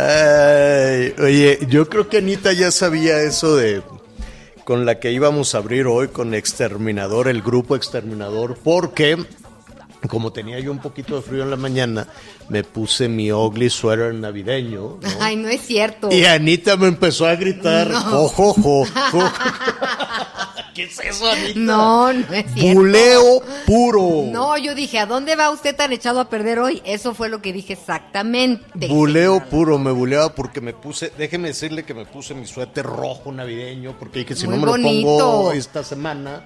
Ay, oye, yo creo que Anita ya sabía eso de con la que íbamos a abrir hoy con Exterminador, el grupo Exterminador, porque como tenía yo un poquito de frío en la mañana, me puse mi ugly sweater navideño. ¿no? Ay, no es cierto. Y Anita me empezó a gritar, No. ojo, ojo, ojo". ¿Qué es eso, Anita? No, no es cierto. Buleo puro. No, yo dije, ¿a dónde va usted tan echado a perder hoy? Eso fue lo que dije exactamente. Buleo puro, me buleaba porque me puse, déjeme decirle que me puse mi suéter rojo navideño, porque dije, si Muy no me bonito. lo pongo esta semana,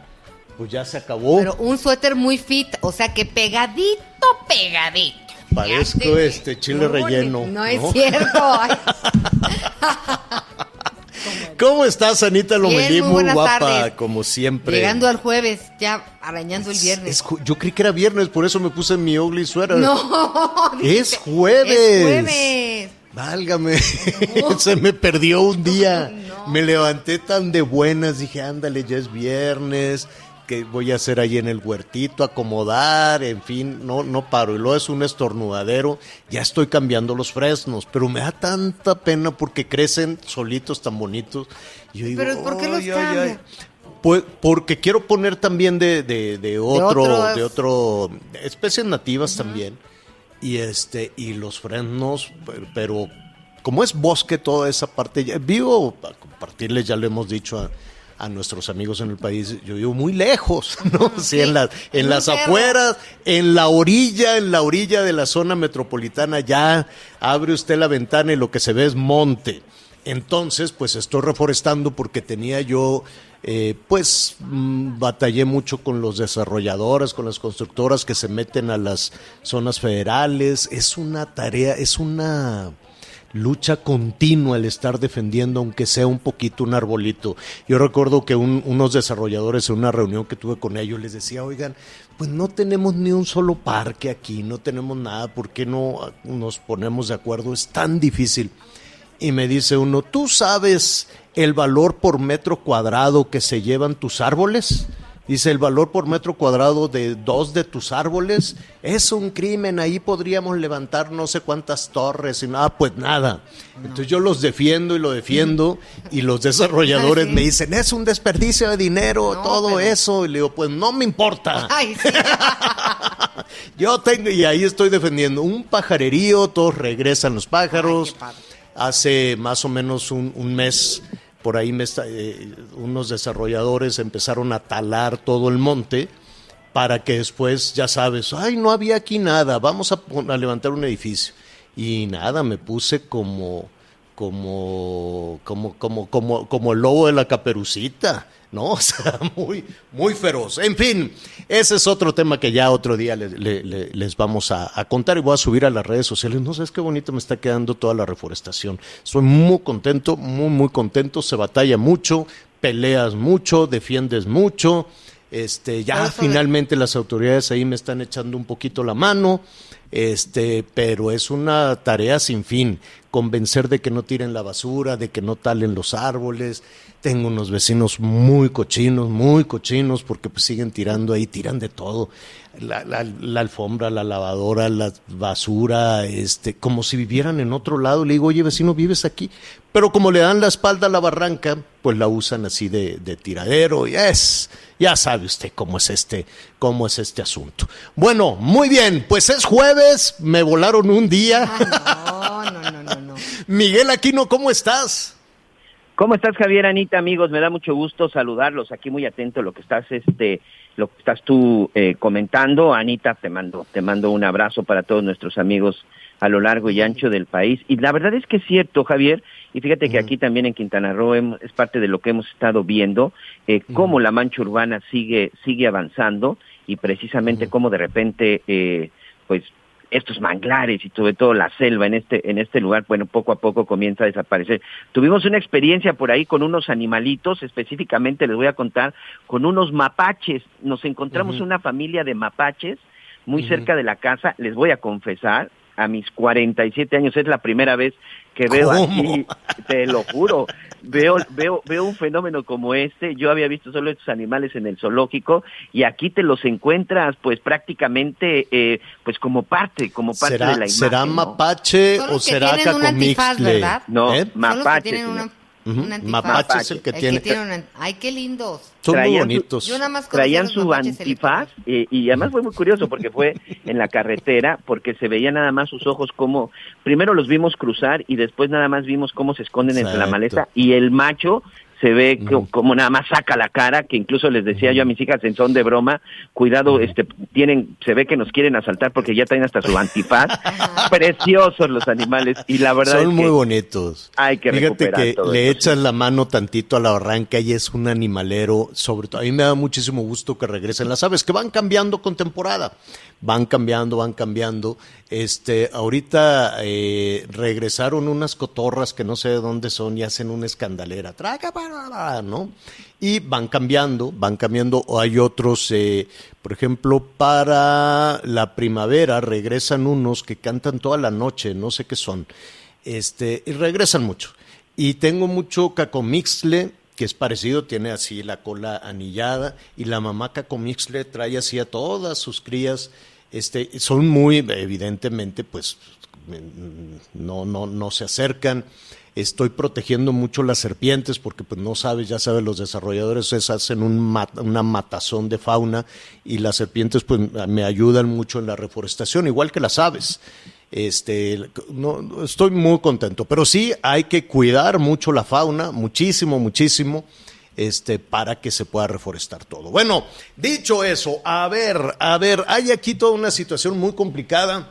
pues ya se acabó. Pero un suéter muy fit, o sea que pegadito, pegadito. Parezco este chile Muy relleno. bonito. No, es cierto. ¿Cómo estás, Anita Lomelí? Bien, muy guapa, tardes. como siempre. Llegando al jueves, ya arañando el viernes. Es yo creí que era viernes, por eso me puse mi ugly sweater. No, Es jueves. Es jueves. Válgame, se me perdió un día. Me levanté tan de buenas, dije, ándale, ya es viernes, que voy a hacer ahí en el huertito, acomodar, en fin, no, no paro. Y luego es un estornudadero, ya estoy cambiando los fresnos, pero me da tanta pena porque crecen solitos tan bonitos. Y yo digo, Pero ¿por qué los "Ay, ay, ay". cambia? Pues porque quiero poner también de, de, de otro, de otro, especies nativas también. Y este, y los frenos, pe- pero como es bosque toda esa parte, vivo, para compartirles, ya lo hemos dicho a, a nuestros amigos en el país, yo vivo muy lejos, ¿no? Sí, en las, en las cerro. afueras, en la orilla, en la orilla de la zona metropolitana, ya abre usted la ventana y lo que se ve es monte. Entonces, pues estoy reforestando porque tenía yo, eh, pues mm, batallé mucho con los desarrolladores, con las constructoras que se meten a las zonas federales. Es una tarea, es una lucha continua el estar defendiendo, aunque sea un poquito un arbolito. Yo recuerdo que un- unos desarrolladores en una reunión que tuve con ellos les decía, oigan, pues no tenemos ni un solo parque aquí, no tenemos nada, ¿por qué no nos ponemos de acuerdo? Es tan difícil. Y me dice uno, ¿tú sabes el valor por metro cuadrado que se llevan tus árboles? Dice, el valor por metro cuadrado de dos de tus árboles es un crimen, ahí podríamos levantar no sé cuántas torres y nada, pues nada. Entonces yo los defiendo y lo defiendo y los desarrolladores Ay, sí. me dicen, es un desperdicio de dinero, No, todo pero- eso. Y le digo, pues no me importa. Ay, sí. Yo tengo, y ahí estoy defendiendo, un pajarerío, todos regresan los pájaros. Ay. Hace más o menos un, un mes, por ahí me está- eh, unos desarrolladores empezaron a talar todo el monte para que después, ya sabes, ay, no había aquí nada, vamos a, levantar un edificio. Y nada, me puse como, como, como, como, como, como el lobo de la caperucita, ¿no? O sea, muy, muy feroz. En fin, ese es otro tema que ya otro día le- le- le- les vamos a, a contar y voy a subir a las redes sociales. No sabes qué bonito me está quedando toda la reforestación. Estoy muy contento, muy, muy contento. Se batalla mucho, peleas mucho, defiendes mucho. Este, ya finalmente las autoridades ahí me están echando un poquito la mano. Este, pero es una tarea sin fin, convencer de que no tiren la basura, de que no talen los árboles. Tengo unos vecinos muy cochinos, muy cochinos, porque pues siguen tirando ahí, tiran de todo. La, alfombra, la lavadora, la basura, este, como si vivieran en otro lado. Le digo, oye vecino, vives aquí. Pero como le dan la espalda a la barranca, pues la usan así de, de tiradero. Y es, ya sabe usted cómo es este, cómo es este asunto. Bueno, muy bien, pues es jueves, me volaron un día. No, no, no, no, no. Miguel Aquino, ¿cómo estás? ¿Cómo estás, Javier, Anita, amigos? Me da mucho gusto saludarlos. Aquí muy atento a lo que estás, este, lo que estás tú eh, comentando. Anita, te mando, te mando un abrazo para todos nuestros amigos a lo largo y ancho del país. Y la verdad es que es cierto, Javier. Y fíjate que aquí también en Quintana Roo hem- es parte de lo que hemos estado viendo, eh, cómo la mancha urbana sigue, sigue avanzando y precisamente cómo de repente, eh, pues estos manglares y sobre todo la selva en este en este lugar, bueno, poco a poco comienza a desaparecer. Tuvimos una experiencia por ahí con unos animalitos, específicamente les voy a contar, con unos mapaches. Nos encontramos una familia de mapaches muy cerca de la casa, les voy a confesar, a mis 47 años es la primera vez que veo ¿Cómo? aquí, te lo juro, veo, veo, veo un fenómeno como este, yo había visto solo estos animales en el zoológico y aquí te los encuentras pues prácticamente eh, pues como parte, como parte de ¿Será, la imagen. ¿será mapache o será tienen un antifaz, cacomixle? ¿verdad? No, ¿Eh? Mapache. Ujú, un antifaz. mapache es el que El tiene. que tiene un- Ay, qué lindos. Son muy Traían su- bonitos. Yo nada más traían su antifaz eh, y además fue muy curioso porque fue en la carretera porque se veía nada más sus ojos como primero los vimos cruzar y después nada más vimos cómo se esconden entre la maleza y el macho se ve co- como nada más saca la cara que incluso les decía yo a mis hijas en son de broma cuidado este tienen se ve que nos quieren asaltar porque ya traen hasta su antifaz preciosos los animales y la verdad Son es muy que bonitos. hay que Fíjate recuperar que todo le esto, echas la mano tantito a la barranca y es un animalero, sobre todo. A mí me da muchísimo gusto que regresen las aves, que van cambiando con temporada. Van cambiando, van cambiando. Este, ahorita eh, regresaron unas cotorras que no sé de dónde son y hacen una escandalera. Traga, para, ¿no? Y van cambiando, van cambiando. O hay otros, eh, por ejemplo, para la primavera regresan unos que cantan toda la noche, no sé qué son este, y regresan mucho. Y tengo mucho cacomixle, que es parecido, tiene así la cola anillada, y la mamá cacomixle trae así a todas sus crías, este, son muy, evidentemente, pues, mm, no, no, no se acercan. Estoy protegiendo mucho las serpientes porque pues no sabes, ya sabes, los desarrolladores es- hacen un una matazón de fauna y las serpientes pues me ayudan mucho en la reforestación, igual que las aves. Este, no, estoy muy contento, pero sí hay que cuidar mucho la fauna, muchísimo, muchísimo, este, para que se pueda reforestar todo. Bueno, dicho eso, a ver, a ver, hay aquí toda una situación muy complicada.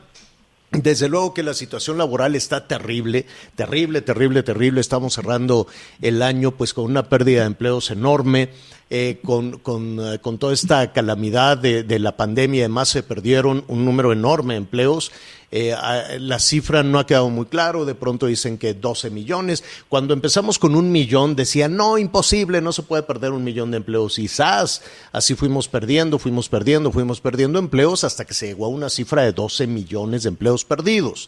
Desde luego que la situación laboral está terrible, terrible, terrible, terrible. Estamos cerrando el año pues con una pérdida de empleos enorme, eh, con, con, eh, con toda esta calamidad de, la pandemia y demás se perdieron un número enorme de empleos. Eh, la cifra no ha quedado muy claro, de pronto dicen que 12 millones. Cuando empezamos con un millón decían, no, imposible, no se puede perder un millón de empleos. Y ¡zas! así fuimos perdiendo, fuimos perdiendo, fuimos perdiendo empleos hasta que se llegó a una cifra de 12 millones de empleos perdidos.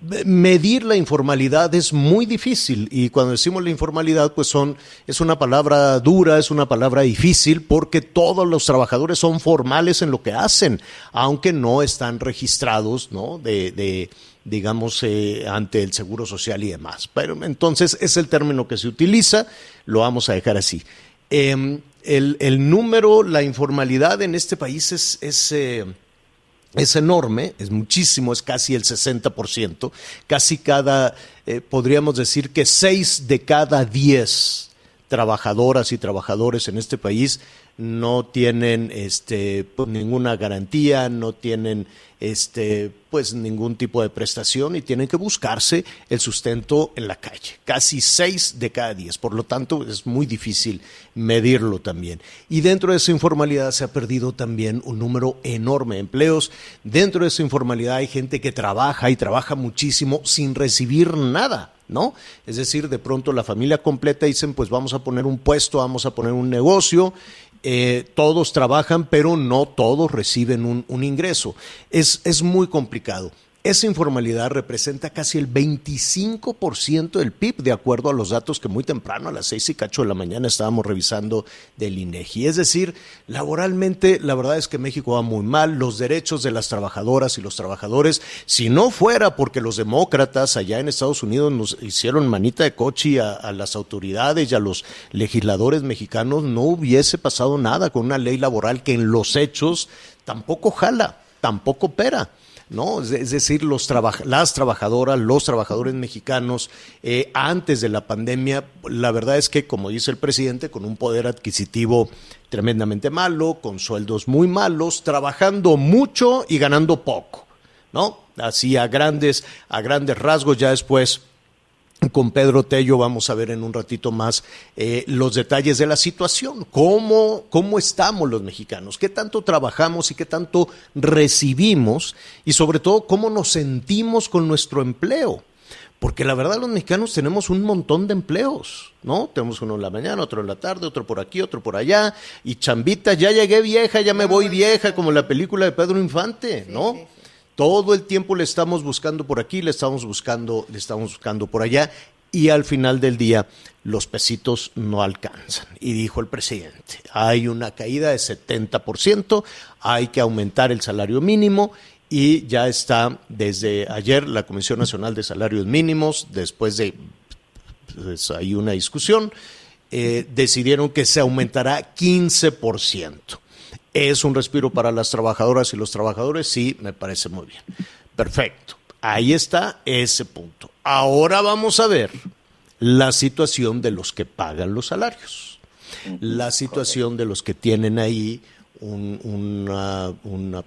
Me- Medir la informalidad es muy difícil y cuando decimos la informalidad pues son es una palabra dura, es una palabra difícil porque todos los trabajadores son formales en lo que hacen, aunque no están registrados, ¿no? De, de digamos eh, ante el seguro social y demás. Pero entonces es el término que se utiliza, lo vamos a dejar así. Em, el, el número, la informalidad en este país es, es eh, es enorme, es muchísimo, es casi el 60%, casi cada, eh, podríamos decir que 6 de cada 10 trabajadoras y trabajadores en este país no tienen este pues, ninguna garantía, no tienen este pues ningún tipo de prestación y tienen que buscarse el sustento en la calle. Casi 6 de cada 10, por lo tanto es muy difícil medirlo también. Y dentro de esa informalidad se ha perdido también un número enorme de empleos. Dentro de esa informalidad hay gente que trabaja y trabaja muchísimo sin recibir nada ¿no? Es decir, de pronto la familia completa dicen, pues vamos a poner un puesto, vamos a poner un negocio, eh, todos trabajan, pero no todos reciben un, un ingreso. Es, es muy complicado. Esa informalidad representa casi el 25% del PIB, de acuerdo a los datos que muy temprano, a las seis y cacho de la mañana, estábamos revisando del INEGI. Es decir, laboralmente, la verdad es que México va muy mal. Los derechos de las trabajadoras y los trabajadores, si no fuera porque los demócratas allá en Estados Unidos nos hicieron manita de coche a, a las autoridades y a los legisladores mexicanos, no hubiese pasado nada con una ley laboral que en los hechos tampoco jala, tampoco opera. ¿no? Es, decir, los las trabajadoras, los trabajadores mexicanos, eh, antes de la pandemia, la verdad es que, como dice el presidente, con un poder adquisitivo tremendamente malo, con sueldos muy malos, trabajando mucho y ganando poco, ¿no? Así a grandes, a grandes rasgos, ya después con Pedro Tello vamos a ver en un ratito más eh, los detalles de la situación, cómo, cómo estamos los mexicanos, qué tanto trabajamos y qué tanto recibimos y sobre todo cómo nos sentimos con nuestro empleo. Porque la verdad los mexicanos tenemos un montón de empleos, ¿no? Tenemos uno en la mañana, otro en la tarde, otro por aquí, otro por allá, y chambita, ya llegué vieja, ya me voy vieja, como la película de Pedro Infante, ¿no? Todo el tiempo le estamos buscando por aquí, le estamos buscando, le estamos buscando por allá y al final del día los pesitos no alcanzan. Y dijo el presidente, hay una caída de 70%, hay que aumentar el salario mínimo y ya está desde ayer la Comisión Nacional de Salarios Mínimos, después de pues, hay una discusión, eh, decidieron que se aumentará 15%. ¿Es un respiro para las trabajadoras y los trabajadores? Sí, me parece muy bien. Perfecto. Ahí está ese punto. Ahora vamos a ver la situación de los que pagan los salarios. La situación de los que tienen ahí un, una, una,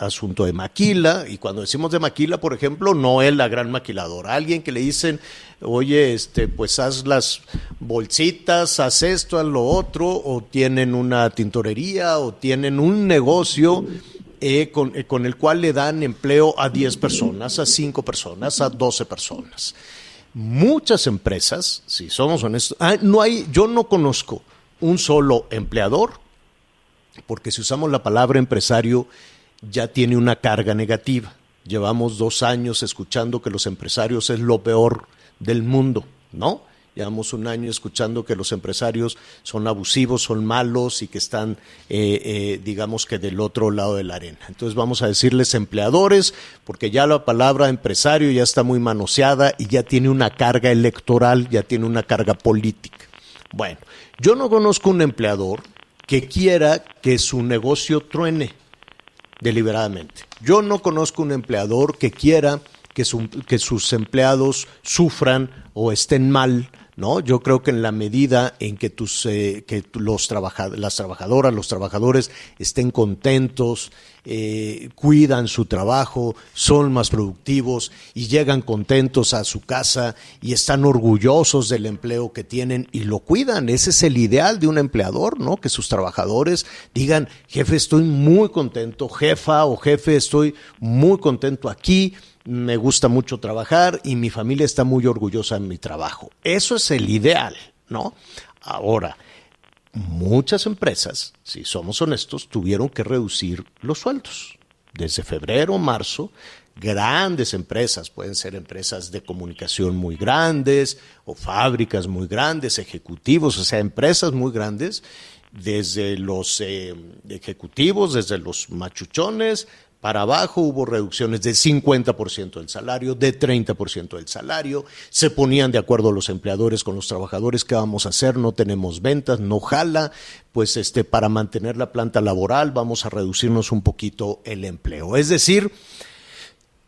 asunto de maquila, y cuando decimos de maquila, por ejemplo, no es la gran maquiladora, alguien que le dicen, oye, este, pues haz las bolsitas, haz esto, haz lo otro, o tienen una tintorería, o tienen un negocio eh, con, eh, con, el cual le dan empleo a 10 personas, a 5 personas, a 12 personas. Muchas empresas, si somos honestos, ah, no hay, yo no conozco un solo empleador porque si usamos la palabra empresario ya tiene una carga negativa. Llevamos dos años escuchando que los empresarios es lo peor del mundo, ¿no? Llevamos un año escuchando que los empresarios son abusivos, son malos y que están, eh, eh, digamos que del otro lado de la arena. Entonces vamos a decirles empleadores, porque ya la palabra empresario ya está muy manoseada y ya tiene una carga electoral, ya tiene una carga política. Bueno, yo no conozco un empleador que quiera que su negocio truene deliberadamente. Yo no conozco un empleador que quiera que, su, que sus empleados sufran o estén mal ¿no? Yo creo que en la medida en que, tus, eh, que los trabaja las trabajadoras, los trabajadores estén contentos, eh, cuidan su trabajo, son más productivos y llegan contentos a su casa y están orgullosos del empleo que tienen y lo cuidan. Ese es el ideal de un empleador, ¿no? Que sus trabajadores digan, jefe, estoy muy contento, jefa o jefe, estoy muy contento aquí me gusta mucho trabajar y mi familia está muy orgullosa de mi trabajo. Eso es el ideal, ¿no? Ahora, muchas empresas, si somos honestos, tuvieron que reducir los sueldos. Desde febrero, marzo, grandes empresas, pueden ser empresas de comunicación muy grandes o fábricas muy grandes, ejecutivos, o sea, empresas muy grandes, desde los eh, ejecutivos, desde los machuchones, para abajo hubo reducciones del 50% del salario, de 30% del salario. Se ponían de acuerdo los empleadores con los trabajadores, ¿qué vamos a hacer? No tenemos ventas, no jala, pues este para mantener la planta laboral vamos a reducirnos un poquito el empleo. Es decir,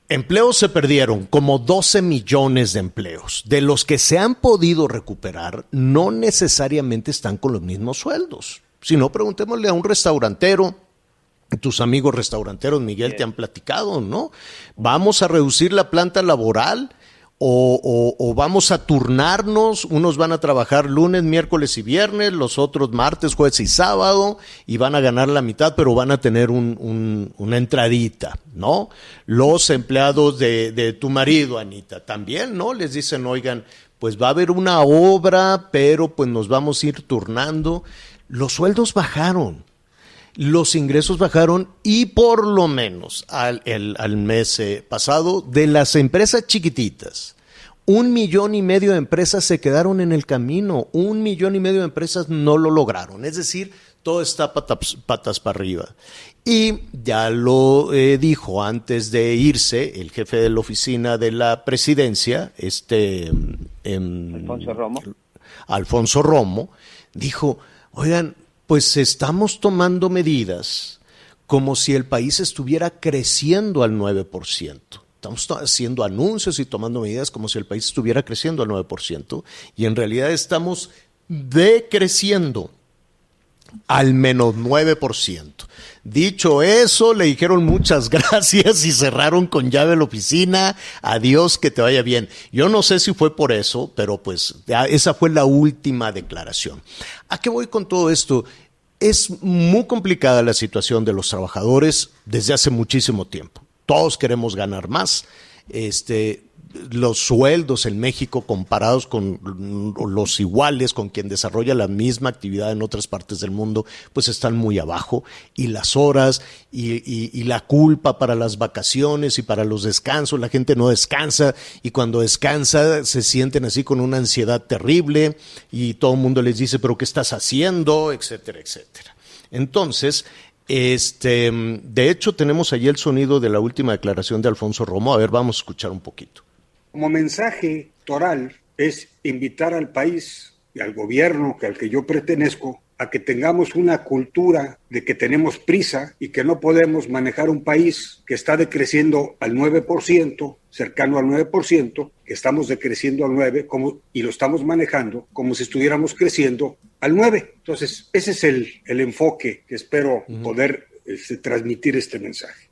empleos se perdieron, como 12 millones de empleos. De los que se han podido recuperar, no necesariamente están con los mismos sueldos. Si no, preguntémosle a un restaurantero, tus amigos restauranteros, Miguel, te han platicado, ¿no? Vamos a reducir la planta laboral o, o- o vamos a turnarnos, unos van a trabajar lunes, miércoles y viernes, los otros martes, jueves y sábado, y van a ganar la mitad, pero van a tener un- un- una entradita, ¿no? Los empleados de, de tu marido, Anita, también, ¿no? Les dicen, oigan, pues va a haber una obra, pero pues nos vamos a ir turnando. Los sueldos bajaron los ingresos bajaron y por lo menos al, el- al mes eh, pasado de las empresas chiquititas, un millón y medio de empresas se quedaron en el camino, un millón y medio de empresas no lo lograron, es decir, todo está patas, patas para arriba. Y ya lo eh, dijo antes de irse el jefe de la oficina de la presidencia, este... em, Alfonso Romo. Alfonso Romo, dijo, oigan, pues estamos tomando medidas como si el país estuviera creciendo al 9%. Estamos haciendo anuncios y tomando medidas como si el país estuviera creciendo al 9%, y en realidad estamos decreciendo al menos 9%. Dicho eso, le dijeron muchas gracias y cerraron con llave la oficina. Adiós, que te vaya bien. Yo no sé si fue por eso, pero pues esa fue la última declaración. ¿A qué voy con todo esto? Es muy complicada la situación de los trabajadores desde hace muchísimo tiempo. Todos queremos ganar más. Este, los sueldos en México comparados con los iguales, con quien desarrolla la misma actividad en otras partes del mundo, pues están muy abajo. Y las horas y, y- y la culpa para las vacaciones y para los descansos, la gente no descansa y cuando descansa se sienten así con una ansiedad terrible y todo el mundo les dice, pero ¿qué estás haciendo? etcétera, etcétera. Entonces, este, de hecho, tenemos allí el sonido de la última declaración de Alfonso Romo. A ver, vamos a escuchar un poquito. Como mensaje toral es invitar al país y al gobierno que al que yo pertenezco a que tengamos una cultura de que tenemos prisa y que no podemos manejar un país que está decreciendo al 9%, cercano al 9%, que estamos decreciendo al 9% como, y lo estamos manejando como si estuviéramos creciendo al 9%. Entonces, ese es el, el enfoque que espero poder este, transmitir este mensaje.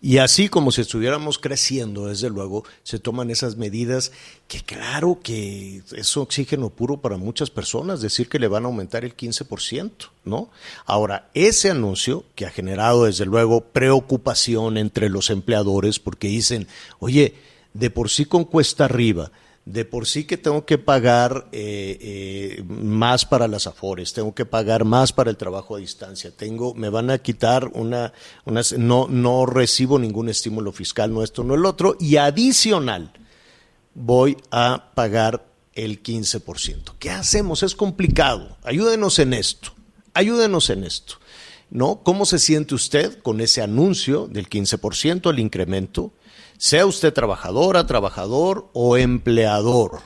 Y así como si estuviéramos creciendo, desde luego, se toman esas medidas que claro que es oxígeno puro para muchas personas, decir que le van a aumentar el 15%, ¿no? Ahora, ese anuncio que ha generado desde luego preocupación entre los empleadores porque dicen, oye, de por sí con cuesta arriba, de por sí que tengo que pagar eh, eh, más para las afores, tengo que pagar más para el trabajo a distancia, tengo, me van a quitar una, una no, no recibo ningún estímulo fiscal, no esto, no el otro, y adicional voy a pagar el 15%. ¿Qué hacemos? Es complicado. Ayúdenos en esto. Ayúdenos en esto. ¿No? ¿Cómo se siente usted con ese anuncio del 15%, el incremento? Sea usted trabajadora, trabajador o empleador.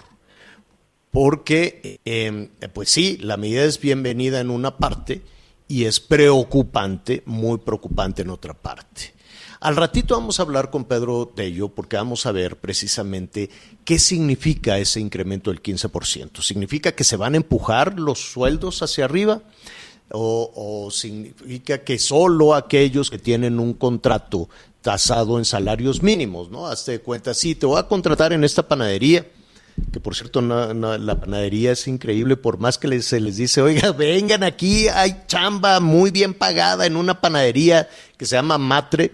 Porque, eh, pues sí, la medida es bienvenida en una parte y es preocupante, muy preocupante en otra parte. Al ratito vamos a hablar con Pedro Tello porque vamos a ver precisamente qué significa ese incremento del 15%. ¿Significa que se van a empujar los sueldos hacia arriba? ¿O, significa que solo aquellos que tienen un contrato tasado en salarios mínimos, ¿no? Hazte de cuenta, sí, te voy a contratar en esta panadería, que por cierto no, la panadería es increíble, por más que les, se les dice, oiga, vengan aquí, hay chamba muy bien pagada en una panadería que se llama Matre,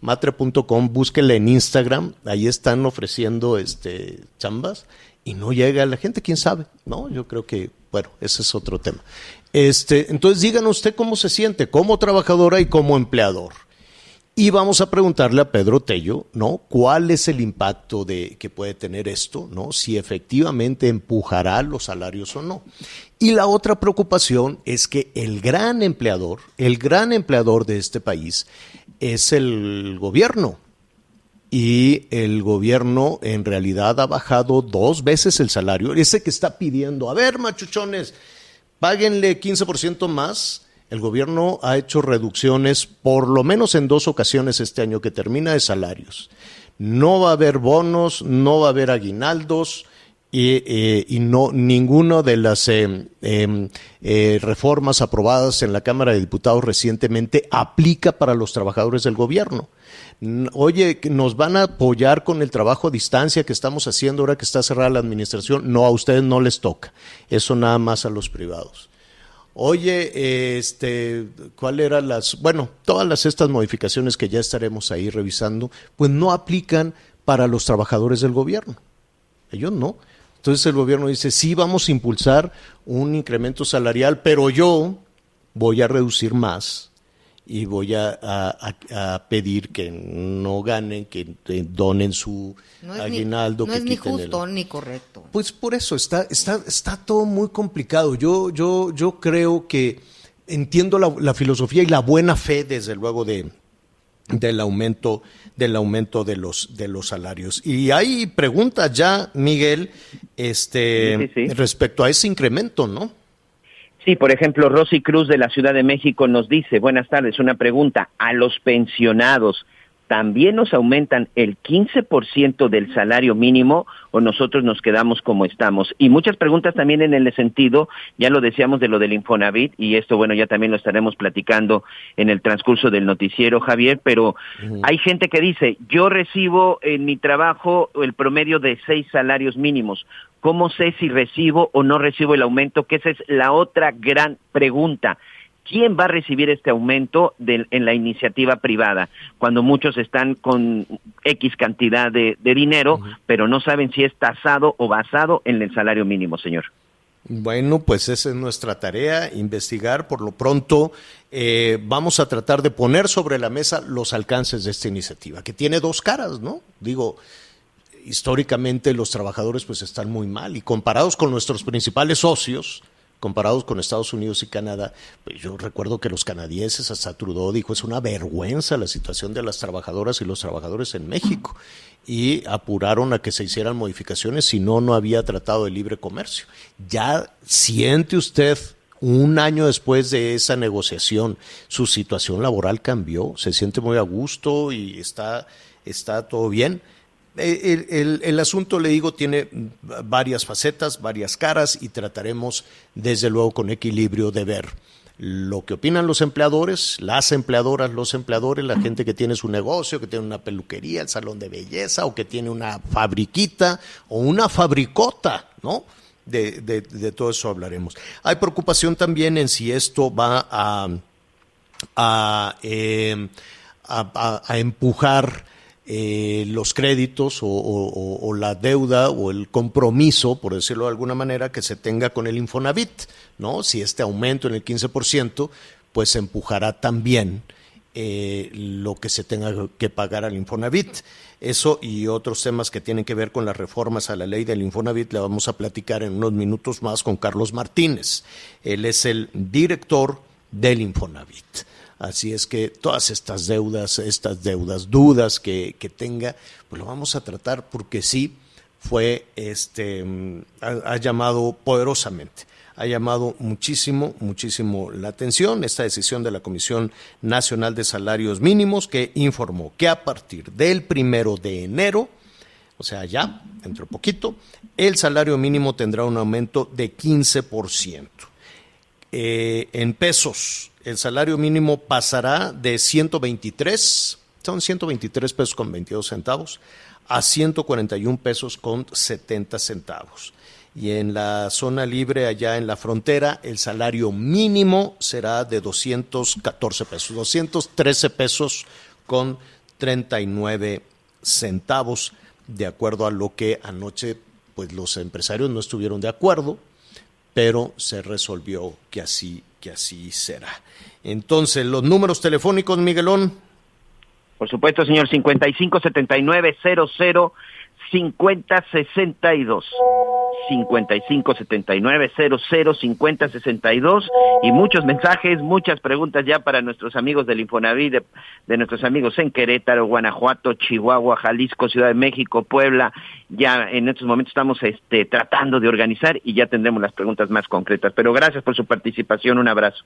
matre.com, búsquenla en Instagram, ahí están ofreciendo este chambas y no llega la gente, quién sabe, ¿no? Yo creo que, bueno, ese es otro tema. Este, entonces díganos usted cómo se siente como trabajadora y como empleador. Y vamos a preguntarle a Pedro Tello, ¿no? ¿Cuál es el impacto de que puede tener esto, ¿no? Si efectivamente empujará los salarios o no. Y la otra preocupación es que el gran empleador, el gran empleador de este país es el gobierno. Y el gobierno en realidad ha bajado dos veces el salario. Ese que está pidiendo, a ver, machuchones, páguenle 15% más. El gobierno ha hecho reducciones por lo menos en dos ocasiones este año que termina de salarios. No va a haber bonos, no va a haber aguinaldos y, eh, y no ninguno de las eh, em, eh, reformas aprobadas en la Cámara de Diputados recientemente aplica para los trabajadores del gobierno. Oye, nos van a apoyar con el trabajo a distancia que estamos haciendo ahora que está cerrada la administración. No, a ustedes no les toca. Eso nada más a los privados. Oye, este, ¿cuál eran las, bueno, todas las estas modificaciones que ya estaremos ahí revisando, pues no aplican para los trabajadores del gobierno. Ellos no. Entonces el gobierno dice, sí, vamos a impulsar un incremento salarial, pero yo voy a reducir más y voy a, a- a- pedir que no ganen, que donen su No aguinaldo. ni, no que es ni quiten el- justo ni correcto. pues por eso está, está, está todo muy complicado. Yo, yo, yo creo que entiendo la, la filosofía y la buena fe, desde luego, de, del aumento, del aumento de los, de los salarios. Y hay preguntas ya, Miguel, este, Sí, sí, sí. respecto a ese incremento, ¿no? Sí, por ejemplo, Rosy Cruz de la Ciudad de México nos dice, buenas tardes, una pregunta, a los pensionados, ¿también nos aumentan el 15% del salario mínimo o nosotros nos quedamos como estamos? Y muchas preguntas también en el sentido, ya lo decíamos de lo del Infonavit, y esto, bueno, ya también lo estaremos platicando en el transcurso del noticiero, Javier, pero hay gente que dice, yo recibo en mi trabajo el promedio de seis salarios mínimos. ¿Cómo sé si recibo o no recibo el aumento? Que esa es la otra gran pregunta. ¿Quién va a recibir este aumento de- en la iniciativa privada? Cuando muchos están con X cantidad de, de dinero, pero no saben si es tasado o basado en el salario mínimo, señor. Bueno, pues esa es nuestra tarea, investigar. Por lo pronto, eh, vamos a tratar de poner sobre la mesa los alcances de esta iniciativa, que tiene dos caras, ¿no? Digo, históricamente los trabajadores pues están muy mal y comparados con nuestros principales socios, comparados con Estados Unidos y Canadá, pues yo recuerdo que los canadienses, hasta Trudeau dijo, es una vergüenza la situación de las trabajadoras y los trabajadores en México. Y apuraron a que se hicieran modificaciones, si no, no había tratado de libre comercio. Ya siente usted, un año después de esa negociación, su situación laboral cambió, se siente muy a gusto y está, está todo bien. El, asunto, le digo, tiene varias facetas, varias caras y trataremos, desde luego, con equilibrio de ver lo que opinan los empleadores, las empleadoras, los empleadores, la gente que tiene su negocio, que tiene una peluquería, el salón de belleza o que tiene una fabriquita o una fabricota, ¿no? De, de- de todo eso hablaremos. Hay preocupación también en si esto va a, eh, empujar eh, los créditos o, la deuda o el compromiso, por decirlo de alguna manera, que se tenga con el Infonavit, ¿no? Si este aumento en el 15%, pues empujará también eh, lo que se tenga que pagar al Infonavit. Eso y otros temas que tienen que ver con las reformas a la ley del Infonavit le vamos a platicar en unos minutos más con Carlos Martínez. Él es el director del Infonavit. Así es que todas estas deudas, estas deudas, dudas que, que tenga, pues lo vamos a tratar porque sí fue, este, mm, ha, llamado poderosamente, ha llamado muchísimo, muchísimo la atención esta decisión de la Comisión Nacional de Salarios Mínimos que informó que a partir del primero de enero, o sea, ya, dentro de poquito, el salario mínimo tendrá un aumento de 15%. Eh, en pesos, el salario mínimo pasará de 123, son 123 pesos con 22 centavos, a 141 pesos con 70 centavos. Y en la zona libre, allá en la frontera, el salario mínimo será de 214 pesos, 213 pesos con 39 centavos, de acuerdo a lo que anoche pues los empresarios no estuvieron de acuerdo, pero se resolvió que así, que así será. Entonces, los números telefónicos, Miguelón. Por supuesto, señor, 557900 5062. 557900 5062 y muchos mensajes, muchas preguntas ya para nuestros amigos del Infonavit, de, de nuestros amigos en Querétaro, Guanajuato, Chihuahua, Jalisco, Ciudad de México, Puebla. Ya en estos momentos estamos este, tratando de organizar y ya tendremos las preguntas más concretas. Pero gracias por su participación, un abrazo.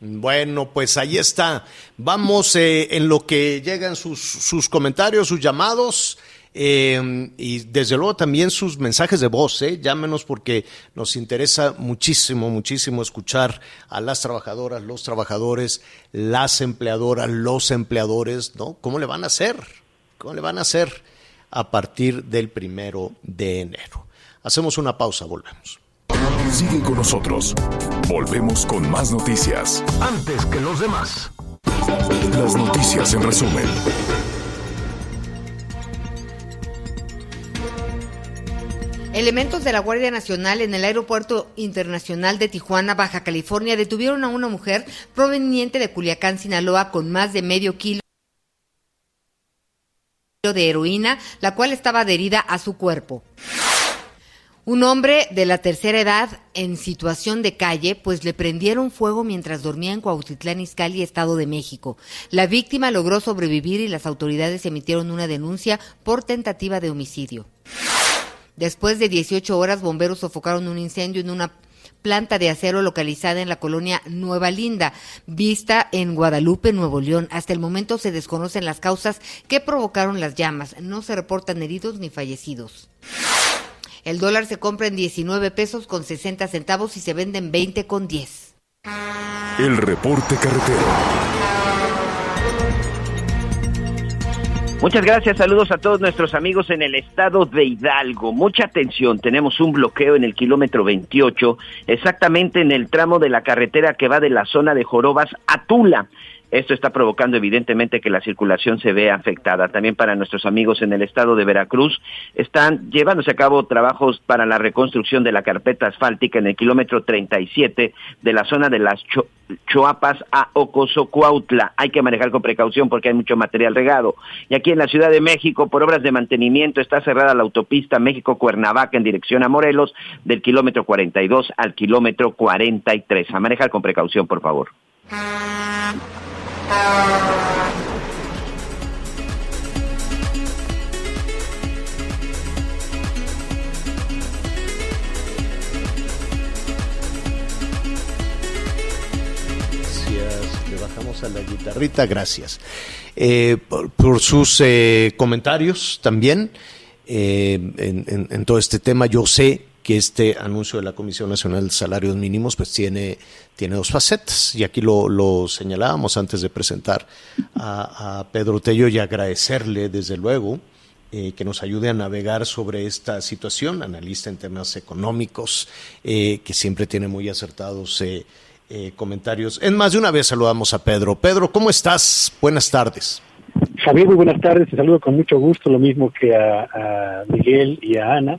Bueno, pues ahí está. Vamos eh, en lo que llegan sus, sus comentarios, sus llamados. Eh, y desde luego también sus mensajes de voz, ¿eh? llámenos porque nos interesa muchísimo, muchísimo escuchar a las trabajadoras, los trabajadores, las empleadoras, los empleadores, ¿no? ¿Cómo le van a hacer? ¿Cómo le van a hacer a partir del primero de enero? Hacemos una pausa, volvemos. Sigue con nosotros. Volvemos con más noticias. Antes que los demás. Las noticias en resumen. Elementos de la Guardia Nacional en el Aeropuerto Internacional de Tijuana, Baja California, detuvieron a una mujer proveniente de Culiacán, Sinaloa, con más de medio kilo de heroína, la cual estaba adherida a su cuerpo. Un hombre de la tercera edad en situación de calle, pues le prendieron fuego mientras dormía en Cuautitlán Izcalli, Estado de México. La víctima logró sobrevivir y las autoridades emitieron una denuncia por tentativa de homicidio. Después de 18 horas, bomberos sofocaron un incendio en una planta de acero localizada en la colonia Nueva Linda, vista en Guadalupe, Nuevo León. Hasta el momento se desconocen las causas que provocaron las llamas. No se reportan heridos ni fallecidos. El dólar se compra en 19 pesos con 60 centavos y se vende en 20 con 10. El reporte carretero. Muchas gracias, saludos a todos nuestros amigos en el estado de Hidalgo. Mucha atención, tenemos un bloqueo en el kilómetro 28, exactamente en el tramo de la carretera que va de la zona de Jorobas a Tula. Esto está provocando evidentemente que la circulación se vea afectada. También para nuestros amigos en el estado de Veracruz están llevándose a cabo trabajos para la reconstrucción de la carpeta asfáltica en el kilómetro 37 de la zona de las Cho Choapas a Ocosocuautla. Hay que manejar con precaución porque hay mucho material regado. Y aquí en la Ciudad de México, por obras de mantenimiento, está cerrada la autopista México-Cuernavaca en dirección a Morelos del kilómetro 42 al kilómetro 43. A manejar con precaución, por favor. Gracias. Le bajamos a la guitarrita, gracias. Eh, por, sus eh, comentarios también eh, en, en, en, todo este tema. Yo sé que este anuncio de la Comisión Nacional de Salarios Mínimos pues tiene, tiene dos facetas y aquí lo, señalábamos antes de presentar a, Pedro Tello y agradecerle desde luego eh, que nos ayude a navegar sobre esta situación, analista en temas económicos, eh, que siempre tiene muy acertados eh, comentarios. En más de una vez saludamos a Pedro. Pedro, ¿cómo estás? Buenas tardes. Javier, muy buenas tardes. Te saludo con mucho gusto, lo mismo que a Miguel y a Ana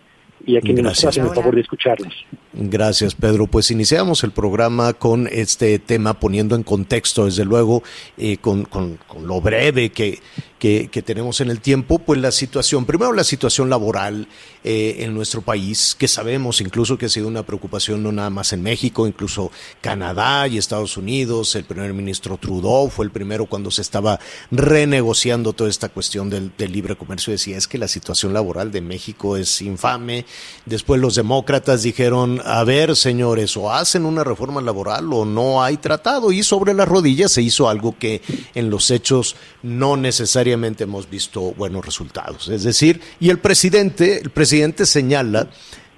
y a quienes nos hacen el favor de escucharnos. Gracias, Pedro. Pues iniciamos el programa con este tema, poniendo en contexto, desde luego, eh, con, con, con, lo breve que, que, tenemos en el tiempo, pues la situación, primero la situación laboral eh, en nuestro país, que sabemos incluso que ha sido una preocupación no nada más en México, incluso Canadá y Estados Unidos. El primer ministro Trudeau fue el primero cuando se estaba renegociando toda esta cuestión del libre comercio. Decía, es que la situación laboral de México es infame. Después los demócratas dijeron, a ver, señores, o hacen una reforma laboral o no hay tratado. Y sobre las rodillas se hizo algo que en los hechos no necesariamente hemos visto buenos resultados. Es decir, y el presidente, el presidente señala,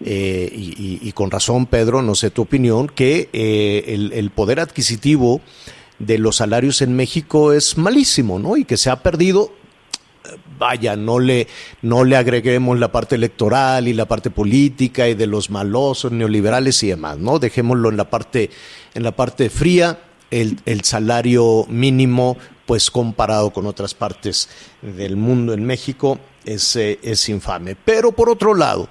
eh, y, con razón, Pedro, no sé tu opinión, que eh, el, poder adquisitivo de los salarios en México es malísimo, ¿no? Y que se ha perdido vaya, no le, no le agreguemos la parte electoral y la parte política y de los malosos neoliberales y demás, ¿no? Dejémoslo en la parte, en la parte fría, el salario mínimo, pues comparado con otras partes del mundo en México, es, eh, es infame. Pero por otro lado,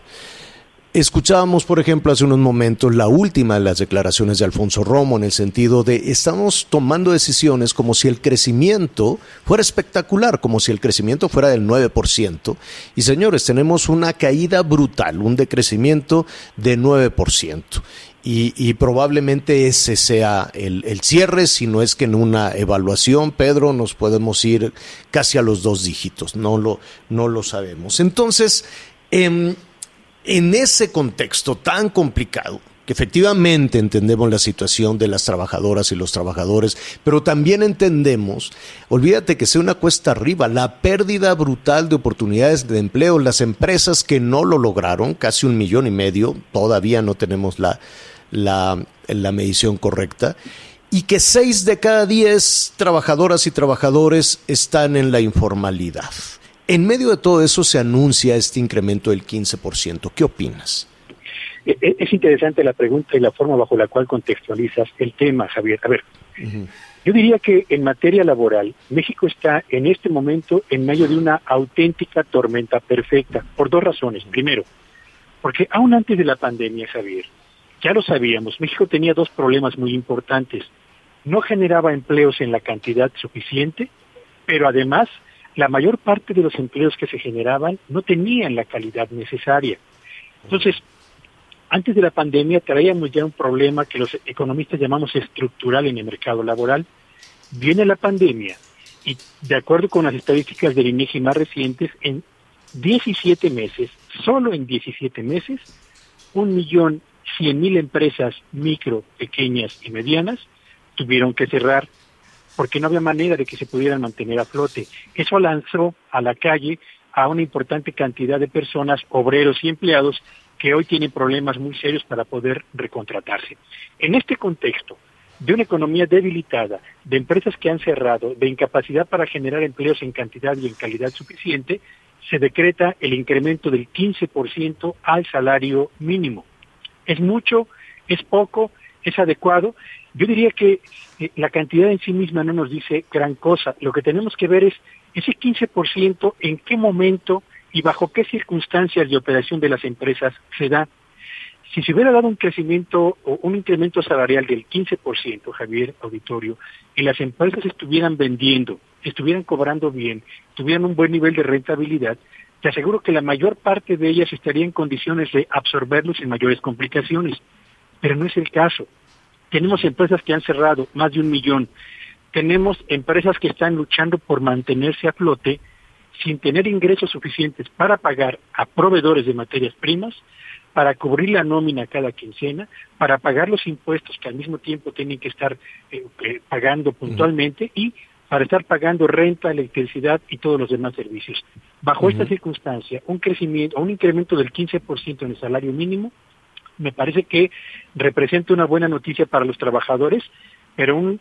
Escuchábamos, por ejemplo, hace unos momentos la última de las declaraciones de Alfonso Romo en el sentido de estamos tomando decisiones como si el crecimiento fuera espectacular, como si el crecimiento fuera del 9%. Y señores, tenemos una caída brutal, un decrecimiento de 9%. Y, probablemente ese sea el, el, cierre, si no es que en una evaluación, Pedro, nos podemos ir casi a los dos dígitos, no lo, no lo sabemos. Entonces, eh, en ese contexto tan complicado, porque efectivamente entendemos la situación de las trabajadoras y los trabajadores, pero también entendemos, olvídate que sea una cuesta arriba, la pérdida brutal de oportunidades de empleo, las empresas que no lo lograron, casi un millón y medio, todavía no tenemos la, la, la medición correcta, y que seis de cada diez trabajadoras y trabajadores están en la informalidad. En medio de todo eso se anuncia este incremento del 15%. ¿Qué opinas? E, e, es interesante la pregunta y la forma bajo la cual contextualizas el tema, Javier. A ver, yo diría que en materia laboral, México está en este momento en medio de una auténtica tormenta perfecta, por dos razones. Primero, porque aún antes de la pandemia, Javier, ya lo sabíamos, México tenía dos problemas muy importantes. No generaba empleos en la cantidad suficiente, pero además la mayor parte de los empleos que se generaban no tenían la calidad necesaria. Entonces, antes de la pandemia traíamos ya un problema que los economistas llamamos estructural en el mercado laboral. Viene la pandemia y de acuerdo con las estadísticas del INEGI más recientes, en 17 meses, solo en 17 meses, un millón cien mil empresas micro, pequeñas y medianas tuvieron que cerrar porque no había manera de que se pudieran mantener a flote. Eso lanzó a la calle a una importante cantidad de personas, obreros y empleados que hoy tienen problemas muy serios para poder recontratarse. En este contexto de una economía debilitada, de empresas que han cerrado, de incapacidad para generar empleos en cantidad y en calidad suficiente, se decreta el incremento del 15% al salario mínimo. ¿Es mucho? ¿Es poco? ¿Es adecuado? Yo diría que eh, la cantidad en sí misma no nos dice gran cosa. Lo que tenemos que ver es ese 15% en qué momento y bajo qué circunstancias de operación de las empresas se da. Si se hubiera dado un crecimiento o un incremento salarial del 15%, Javier Auditorio, y las empresas estuvieran vendiendo, estuvieran cobrando bien, tuvieran un buen nivel de rentabilidad, te aseguro que la mayor parte de ellas estaría en condiciones de absorberlos sin mayores complicaciones. Pero no es el caso. Tenemos empresas que han cerrado más de un millón. Tenemos empresas que están luchando por mantenerse a flote sin tener ingresos suficientes para pagar a proveedores de materias primas, para cubrir la nómina cada quincena, para pagar los impuestos que al mismo tiempo tienen que estar eh, eh, pagando puntualmente y para estar pagando renta, electricidad y todos los demás servicios. Bajo esta circunstancia, un crecimiento, un incremento del 15% en el salario mínimo, me parece que representa una buena noticia para los trabajadores, pero un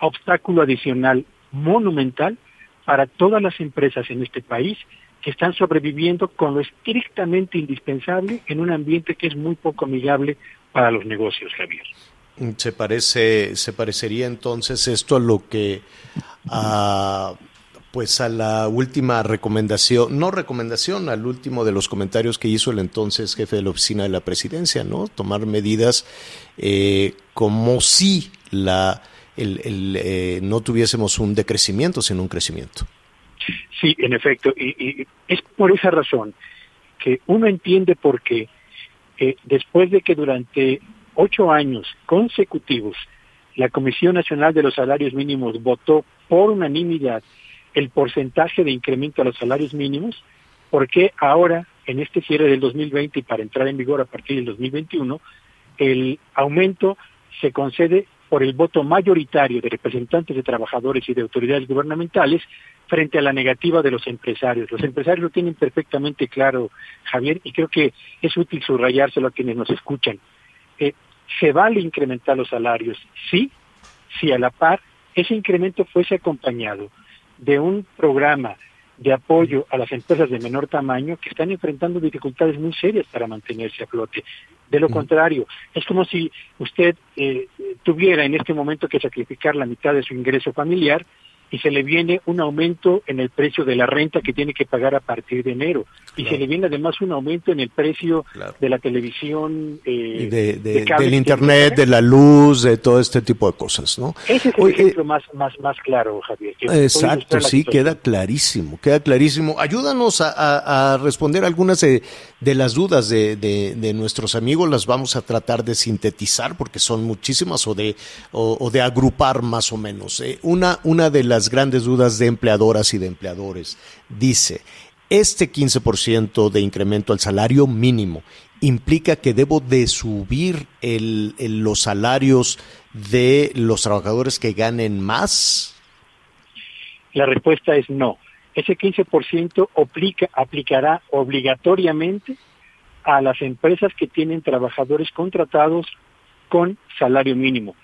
obstáculo adicional monumental para todas las empresas en este país que están sobreviviendo con lo estrictamente indispensable en un ambiente que es muy poco amigable para los negocios, Javier. Se parece, se parecería entonces esto a lo que a pues a la última recomendación, no recomendación, al último de los comentarios que hizo el entonces jefe de la oficina de la presidencia, ¿no? Tomar medidas eh, como si la el, eh, no tuviésemos un decrecimiento, sino un crecimiento. Sí, en efecto, y, es por esa razón que uno entiende por qué eh, después de que durante ocho años consecutivos la Comisión Nacional de los Salarios Mínimos votó por unanimidad el porcentaje de incremento a los salarios mínimos, porque ahora, en este cierre del 2020 y para entrar en vigor a partir del 2021, el aumento se concede por el voto mayoritario de representantes de trabajadores y de autoridades gubernamentales frente a la negativa de los empresarios. Los empresarios lo tienen perfectamente claro, Javier, y creo que es útil subrayárselo a quienes nos escuchan. Eh, se vale incrementar los salarios, sí, si a la par ese incremento fuese acompañado de un programa de apoyo a las empresas de menor tamaño que están enfrentando dificultades muy serias para mantenerse a flote. De lo contrario, es como si usted eh, tuviera en este momento que sacrificar la mitad de su ingreso familiar y se le viene un aumento en el precio de la renta que tiene que pagar a partir de enero. Y se le viene además un aumento en el precio de la televisión. Eh, de, del Internet, de la luz, de todo este tipo de cosas, ¿no? Ese es el ejemplo más, más, más claro, Javier. exacto, sí, queda clarísimo, queda clarísimo. Ayúdanos a, responder algunas de, las dudas de, nuestros amigos, las vamos a tratar de sintetizar porque son muchísimas o de, o, de agrupar más o menos. ¿eh? Una, una de las grandes dudas de empleadoras y de empleadores. Dice, este 15% de incremento al salario mínimo implica que debo de subir el, el- los salarios de los trabajadores que ganen más. La respuesta es no. Ese 15% aplica, aplicará obligatoriamente a las empresas que tienen trabajadores contratados con salario mínimo.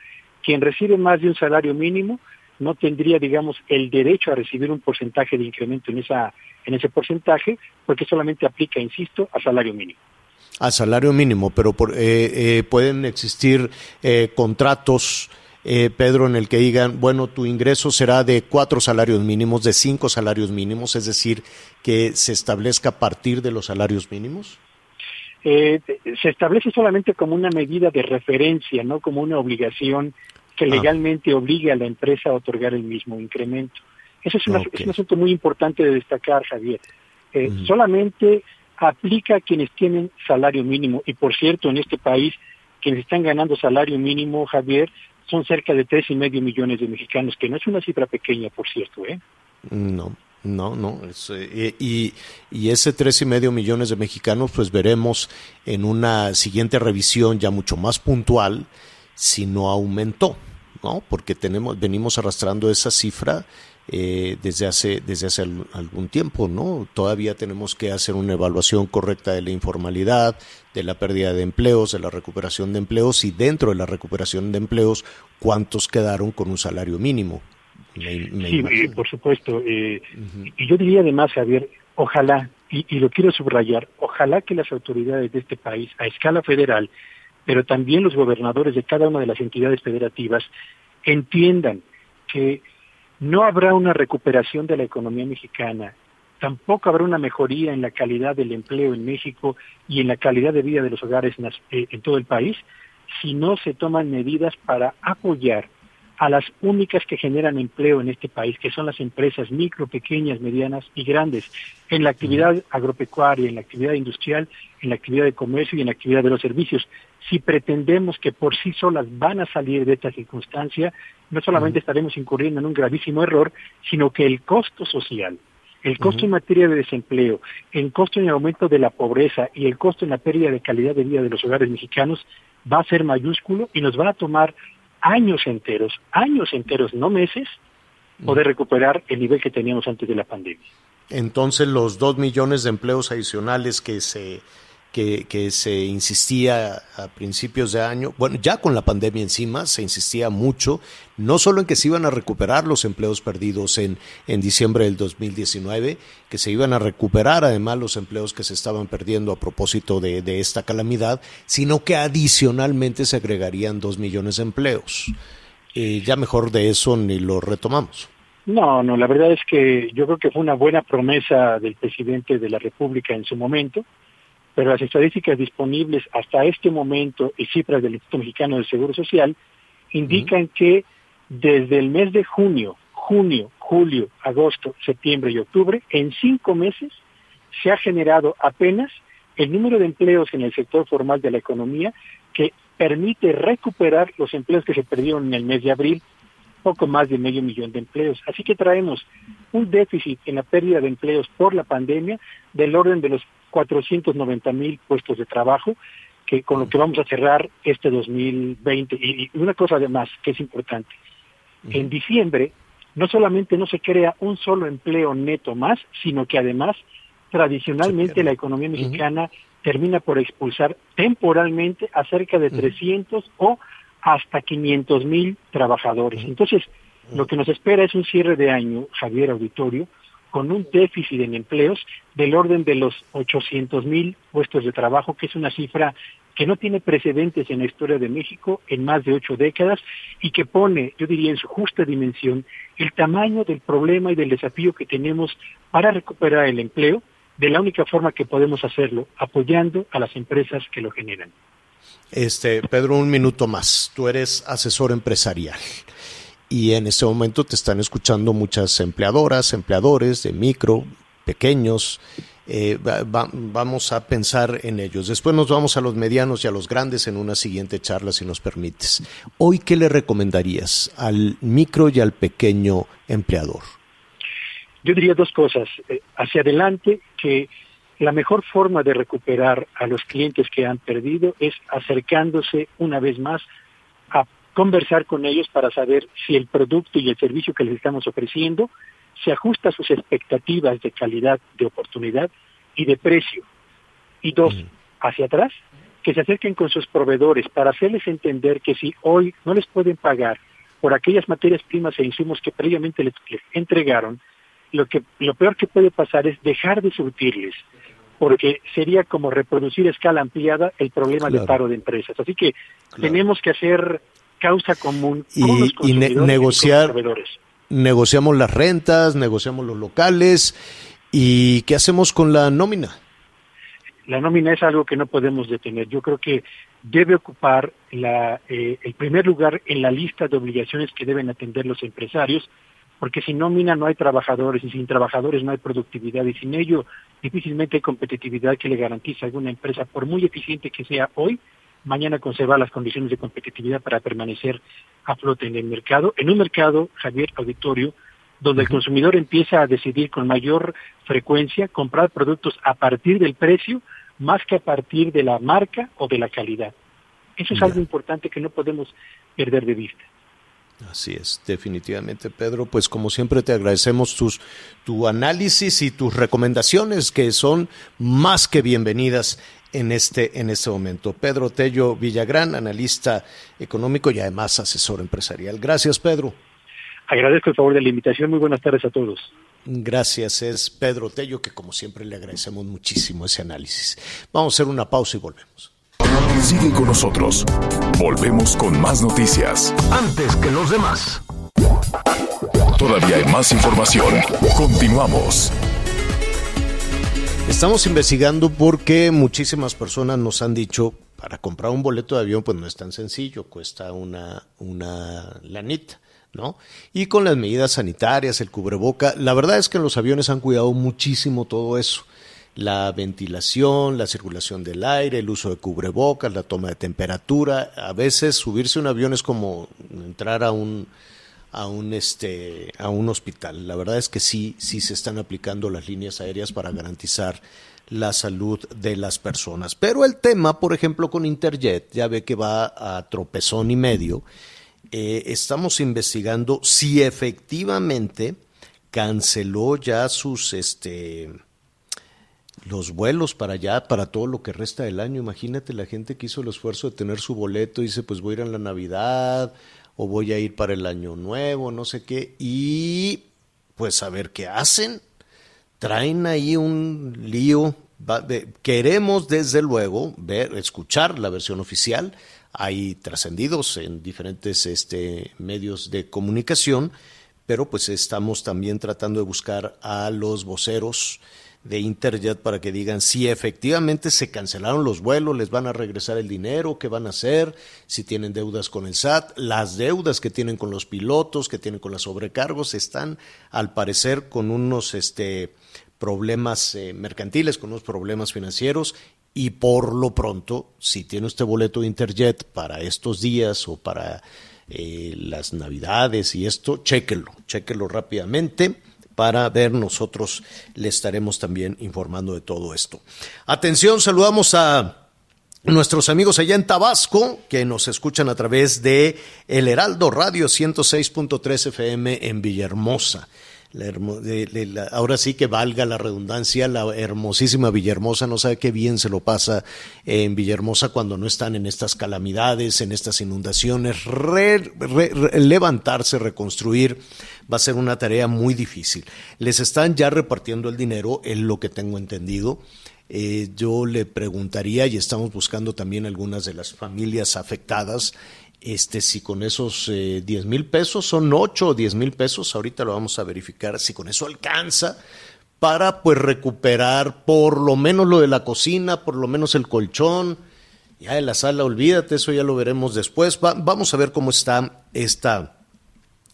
Quien recibe más de un salario mínimo no tendría, digamos, el derecho a recibir un porcentaje de incremento en, esa, en ese porcentaje, porque solamente aplica, insisto, a salario mínimo. A salario mínimo, pero por- eh, eh, pueden existir eh, contratos, eh, Pedro, en el que digan, bueno, tu ingreso será de cuatro salarios mínimos, de cinco salarios mínimos, es decir, que se establezca a partir de los salarios mínimos. Eh, se establece solamente como una medida de referencia, no como una obligación que Ah. legalmente obligue a la empresa a otorgar el mismo incremento. Ese es, una- es un asunto muy importante de destacar, Javier. Eh, Solamente aplica a quienes tienen salario mínimo. Y por cierto, en este país, quienes están ganando salario mínimo, Javier, son cerca de tres y medio millones de mexicanos, que no es una cifra pequeña, por cierto, ¿eh? No, no, no. es, eh, y, y ese tres y medio millones de mexicanos, pues veremos en una siguiente revisión ya mucho más puntual si no aumentó, ¿no? Porque tenemos, venimos arrastrando esa cifra eh, desde hace desde hace al- algún tiempo, ¿no? Todavía tenemos que hacer una evaluación correcta de la informalidad, de la pérdida de empleos, de la recuperación de empleos y dentro de la recuperación de empleos, cuántos quedaron con un salario mínimo. Me- me Sí, eh, por supuesto. eh, Y yo diría además, Javier, ojalá, y, y lo quiero subrayar, ojalá que las autoridades de este país, a escala federal, pero también los gobernadores de cada una de las entidades federativas, entiendan que no habrá una recuperación de la economía mexicana, tampoco habrá una mejoría en la calidad del empleo en México y en la calidad de vida de los hogares en, eh, todo el país si no se toman medidas para apoyar a las únicas que generan empleo en este país, que son las empresas micro, pequeñas, medianas y grandes, en la actividad agropecuaria, en la actividad industrial, en la actividad de comercio y en la actividad de los servicios. Si pretendemos que por sí solas van a salir de esta circunstancia, no solamente estaremos incurriendo en un gravísimo error, sino que el costo social, el costo en materia de desempleo, el costo en el aumento de la pobreza y el costo en la pérdida de calidad de vida de los hogares mexicanos va a ser mayúsculo y nos va a tomar años enteros, años enteros, no meses, poder recuperar el nivel que teníamos antes de la pandemia. Entonces los dos millones de empleos adicionales que se que, se insistía a principios de año, bueno, ya con la pandemia encima se insistía mucho, no solo en que se iban a recuperar los empleos perdidos en, en diciembre del 2019, que se iban a recuperar además los empleos que se estaban perdiendo a propósito de, de esta calamidad, sino que adicionalmente se agregarían dos millones de empleos. Eh, ya mejor de eso ni lo retomamos. No, no, la verdad es que yo creo que fue una buena promesa del presidente de la República en su momento, pero las estadísticas disponibles hasta este momento y cifras del Instituto Mexicano del Seguro Social indican que desde el mes de junio, junio, julio, agosto, septiembre y octubre, en cinco meses se ha generado apenas el número de empleos en el sector formal de la economía que permite recuperar los empleos que se perdieron en el mes de abril, poco más de medio millón de empleos. Así que traemos un déficit en la pérdida de empleos por la pandemia del orden de los 490 mil puestos de trabajo, que con lo que vamos a cerrar este 2020. Y, y una cosa además que es importante, en diciembre no solamente no se crea un solo empleo neto más, sino que además tradicionalmente la economía mexicana termina por expulsar temporalmente a cerca de 300 o hasta 500 mil trabajadores. Entonces, lo que nos espera es un cierre de año, Javier Auditorio, con un déficit en empleos del orden de los 800 mil puestos de trabajo, que es una cifra que no tiene precedentes en la historia de México en más de ocho décadas y que pone, yo diría, en su justa dimensión el tamaño del problema y del desafío que tenemos para recuperar el empleo de la única forma que podemos hacerlo, apoyando a las empresas que lo generan. Este, Pedro, un minuto más. Tú eres asesor empresarial y en este momento te están escuchando muchas empleadoras, empleadores de micro, pequeños. Eh, va- va- vamos a pensar en ellos. Después nos vamos a los medianos y a los grandes en una siguiente charla, si nos permites. Hoy, ¿qué le recomendarías al micro y al pequeño empleador? Yo diría dos cosas. Eh, hacia adelante, que la mejor forma de recuperar a los clientes que han perdido es acercándose una vez más a conversar con ellos para saber si el producto y el servicio que les estamos ofreciendo se ajusta a sus expectativas de calidad, de oportunidad y de precio. Y dos, hacia atrás, que se acerquen con sus proveedores para hacerles entender que si hoy no les pueden pagar por aquellas materias primas e insumos que previamente les, entregaron, lo que lo peor que puede pasar es dejar de surtirles, porque sería como reproducir a escala ampliada el problema de paro de empresas. Así que tenemos que hacer causa común con los y, negociar negociamos las rentas, negociamos los locales y qué hacemos con la nómina la nómina es algo que no podemos detener. Yo creo que debe ocupar eh, el primer lugar en la lista de obligaciones que deben atender los empresarios, porque sin nómina no hay trabajadores y sin trabajadores no hay productividad y sin ello difícilmente hay competitividad que le garantice a alguna empresa, por muy eficiente que sea hoy, mañana conservar las condiciones de competitividad para permanecer a flote en el mercado, en un mercado, Javier Auditorio, donde el consumidor empieza a decidir con mayor frecuencia comprar productos a partir del precio más que a partir de la marca o de la calidad. Eso es algo importante que no podemos perder de vista. Así es, definitivamente, Pedro. Pues como siempre te agradecemos tus, tu análisis y tus recomendaciones que son más que bienvenidas en este, en este momento. Pedro Tello Villagrán, analista económico y además asesor empresarial. Gracias, Pedro. Agradezco el favor de la invitación. Muy buenas tardes a todos. Gracias, es Pedro Tello, que como siempre le agradecemos muchísimo ese análisis. Vamos a hacer una pausa y volvemos. Sigue con nosotros. Volvemos con más noticias. Antes que los demás. Todavía hay más información. Continuamos. Estamos investigando porque muchísimas personas nos han dicho, para comprar un boleto de avión pues no es tan sencillo, cuesta una, una lanita. ¿no? Y con las medidas sanitarias, el cubreboca, la verdad es que los aviones han cuidado muchísimo todo eso. La ventilación, la circulación del aire, el uso de cubrebocas, la toma de temperatura. A veces subirse a un avión es como entrar a un, a un este a un hospital. La verdad es que sí sí se están aplicando las líneas aéreas para garantizar la salud de las personas. Pero el tema, por ejemplo, con Interjet, ya ve que va a tropezón y medio eh, estamos investigando si efectivamente canceló ya sus este los vuelos para allá, para todo lo que resta del año. Imagínate la gente que hizo el esfuerzo de tener su boleto y dice, pues voy a ir en la Navidad o voy a ir para el año nuevo, no sé qué, y pues a ver qué hacen. Traen ahí un lío. Queremos desde luego ver, escuchar la versión oficial hay trascendidos en diferentes este, medios de comunicación, pero pues estamos también tratando de buscar a los voceros de Interjet para que digan si efectivamente se cancelaron los vuelos, les van a regresar el dinero, qué van a hacer, si tienen deudas con el SAT, las deudas que tienen con los pilotos, que tienen con los sobrecargos, están al parecer con unos este, problemas eh, mercantiles, con unos problemas financieros y por lo pronto, si tiene usted boleto de Interjet para estos días o para eh, las Navidades y esto, chéquelo, chéquelo rápidamente para ver, nosotros le estaremos también informando de todo esto. Atención, saludamos a nuestros amigos allá en Tabasco que nos escuchan a través de El Heraldo Radio 106.3 FM en Villahermosa ahora sí que valga la redundancia, la hermosísima Villahermosa no sabe qué bien se lo pasa en Villahermosa cuando no están en estas calamidades, en estas inundaciones. levantarse, reconstruir, va a ser una tarea muy difícil. Les están ya repartiendo el dinero, es lo que tengo entendido. Eh, yo le preguntaría, y estamos buscando también algunas de las familias afectadas, este, si con esos eh, 10 mil pesos son 8 o 10 mil pesos, ahorita lo vamos a verificar, si con eso alcanza para pues recuperar por lo menos lo de la cocina, por lo menos el colchón, ya de la sala, olvídate, eso ya lo veremos después. vamos a ver cómo está esta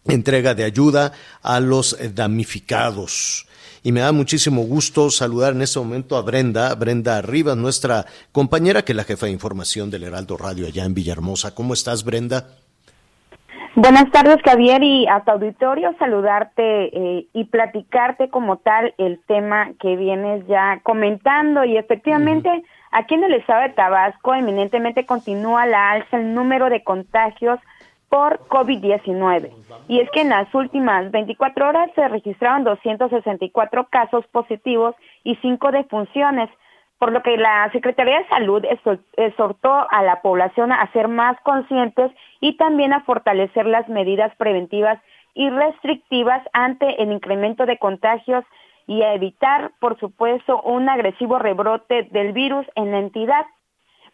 entrega de ayuda a los damnificados y me da muchísimo gusto saludar en este momento a Brenda, Brenda Rivas, nuestra compañera que es la jefa de información del Heraldo Radio allá en Villahermosa. ¿Cómo estás, Brenda? Buenas tardes, Javier, y a tu auditorio saludarte eh, y platicarte como tal el tema que vienes ya comentando. Y efectivamente, aquí en el estado de Tabasco, eminentemente continúa la alza el número de contagios por COVID-19. Y es que en las últimas 24 horas se registraron 264 casos positivos y 5 defunciones por lo que la Secretaría de Salud exhortó a la población a ser más conscientes y también a fortalecer las medidas preventivas y restrictivas ante el incremento de contagios y a evitar, por supuesto, un agresivo rebrote del virus en la entidad.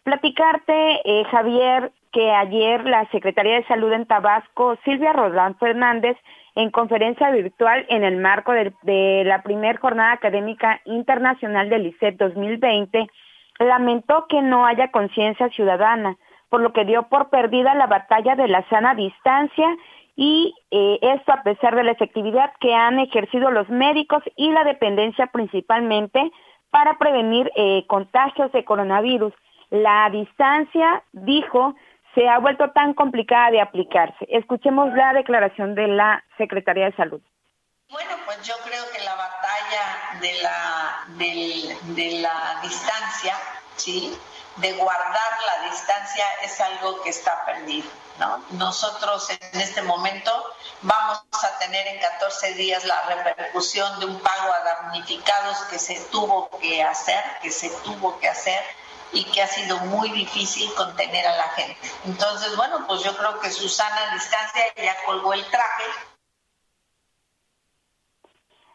Platicarte, eh, Javier, que ayer la Secretaría de Salud en Tabasco, Silvia Rodán Fernández, en conferencia virtual en el marco de, la primera jornada académica internacional del ICET 2020, lamentó que no haya conciencia ciudadana, por lo que dio por perdida la batalla de la sana distancia y eh, esto a pesar de la efectividad que han ejercido los médicos y la dependencia principalmente para prevenir eh, contagios de coronavirus. La distancia, dijo, se ha vuelto tan complicada de aplicarse. Escuchemos la declaración de la Secretaría de Salud. Bueno, pues yo creo que la batalla de la, de la distancia, ¿sí? de guardar la distancia es algo que está perdido. ¿no? Nosotros en este momento vamos a tener en 14 días la repercusión de un pago a damnificados que se tuvo que hacer, que se tuvo que hacer y que ha sido muy difícil contener a la gente. Entonces, bueno, pues yo creo que Susana Distancia ya colgó el traje.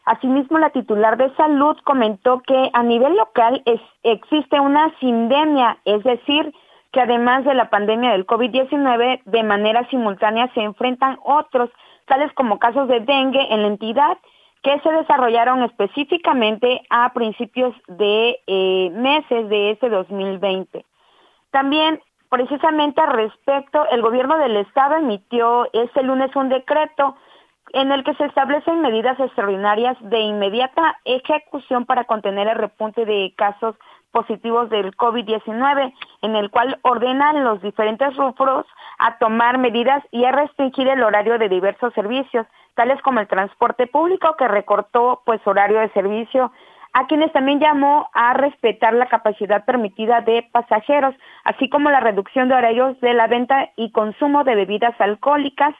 Asimismo, la titular de salud comentó que a nivel local es, existe una sindemia, es decir, que además de la pandemia del COVID-19, de manera simultánea se enfrentan otros, tales como casos de dengue en la entidad que se desarrollaron específicamente a principios de eh, meses de ese 2020. También, precisamente al respecto, el gobierno del estado emitió este lunes un decreto en el que se establecen medidas extraordinarias de inmediata ejecución para contener el repunte de casos positivos del COVID-19, en el cual ordenan los diferentes rubros a tomar medidas y a restringir el horario de diversos servicios, tales como el transporte público que recortó pues horario de servicio a quienes también llamó a respetar la capacidad permitida de pasajeros, así como la reducción de horarios de la venta y consumo de bebidas alcohólicas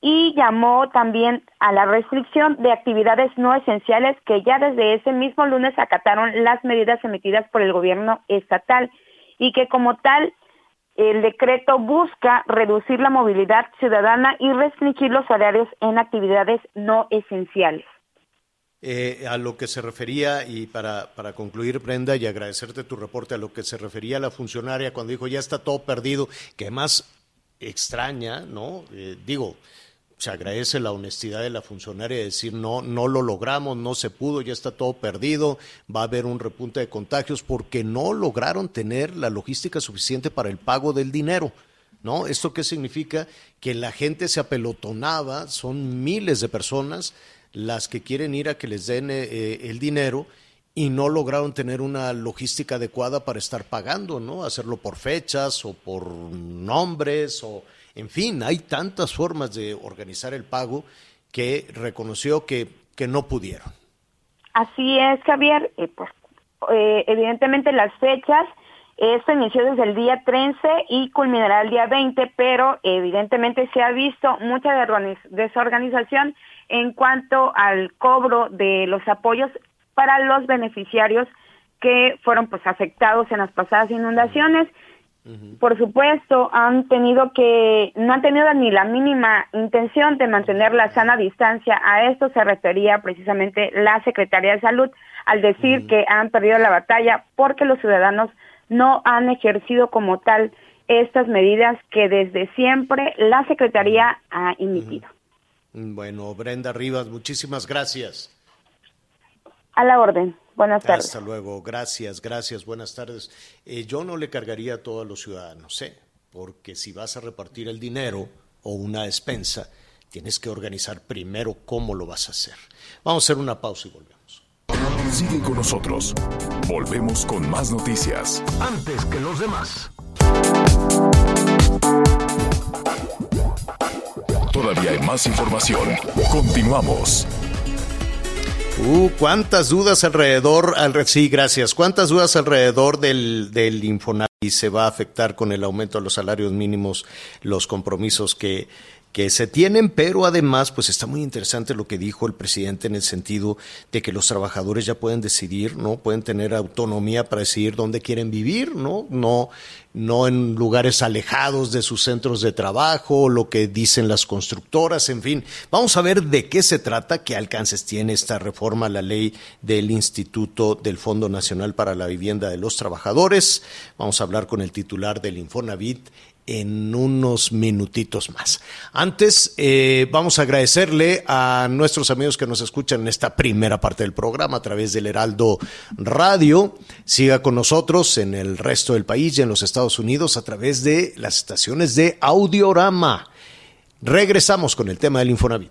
y llamó también a la restricción de actividades no esenciales que ya desde ese mismo lunes acataron las medidas emitidas por el gobierno estatal y que como tal el decreto busca reducir la movilidad ciudadana y restringir los horarios en actividades no esenciales. Eh, a lo que se refería, y para, para concluir, Brenda, y agradecerte tu reporte, a lo que se refería la funcionaria cuando dijo ya está todo perdido, que más extraña, ¿no? Eh, digo, se agradece la honestidad de la funcionaria de decir no, no lo logramos, no se pudo, ya está todo perdido, va a haber un repunte de contagios porque no lograron tener la logística suficiente para el pago del dinero. ¿No? ¿Esto qué significa? Que la gente se apelotonaba, son miles de personas las que quieren ir a que les den eh, eh, el dinero y no lograron tener una logística adecuada para estar pagando, ¿no? Hacerlo por fechas o por nombres o en fin, hay tantas formas de organizar el pago que reconoció que, que no pudieron. Así es, Javier. Eh, pues, eh, evidentemente las fechas, esto inició desde el día 13 y culminará el día 20, pero evidentemente se ha visto mucha desorganización en cuanto al cobro de los apoyos para los beneficiarios que fueron pues afectados en las pasadas inundaciones. Por supuesto, han tenido que, no han tenido ni la mínima intención de mantener la sana distancia. A esto se refería precisamente la Secretaría de Salud al decir que han perdido la batalla porque los ciudadanos no han ejercido como tal estas medidas que desde siempre la Secretaría ha emitido. Bueno, Brenda Rivas, muchísimas gracias. A la orden. Buenas tardes. Hasta luego. Gracias, gracias. Buenas tardes. Eh, yo no le cargaría a todos los ciudadanos, ¿eh? porque si vas a repartir el dinero o una despensa, tienes que organizar primero cómo lo vas a hacer. Vamos a hacer una pausa y volvemos. Sigue con nosotros. Volvemos con más noticias. Antes que los demás. Todavía hay más información. Continuamos. Uh, cuántas dudas alrededor, al, sí, gracias. Cuántas dudas alrededor del, del Infonavit se va a afectar con el aumento de los salarios mínimos, los compromisos que, que se tienen, pero además, pues está muy interesante lo que dijo el presidente en el sentido de que los trabajadores ya pueden decidir, ¿no? Pueden tener autonomía para decidir dónde quieren vivir, ¿no? No, no en lugares alejados de sus centros de trabajo, lo que dicen las constructoras, en fin. Vamos a ver de qué se trata, qué alcances tiene esta reforma a la ley del Instituto del Fondo Nacional para la Vivienda de los Trabajadores. Vamos a hablar con el titular del Infonavit en unos minutitos más. Antes, eh, vamos a agradecerle a nuestros amigos que nos escuchan en esta primera parte del programa a través del Heraldo Radio. Siga con nosotros en el resto del país y en los Estados Unidos a través de las estaciones de Audiorama. Regresamos con el tema del Infonavit.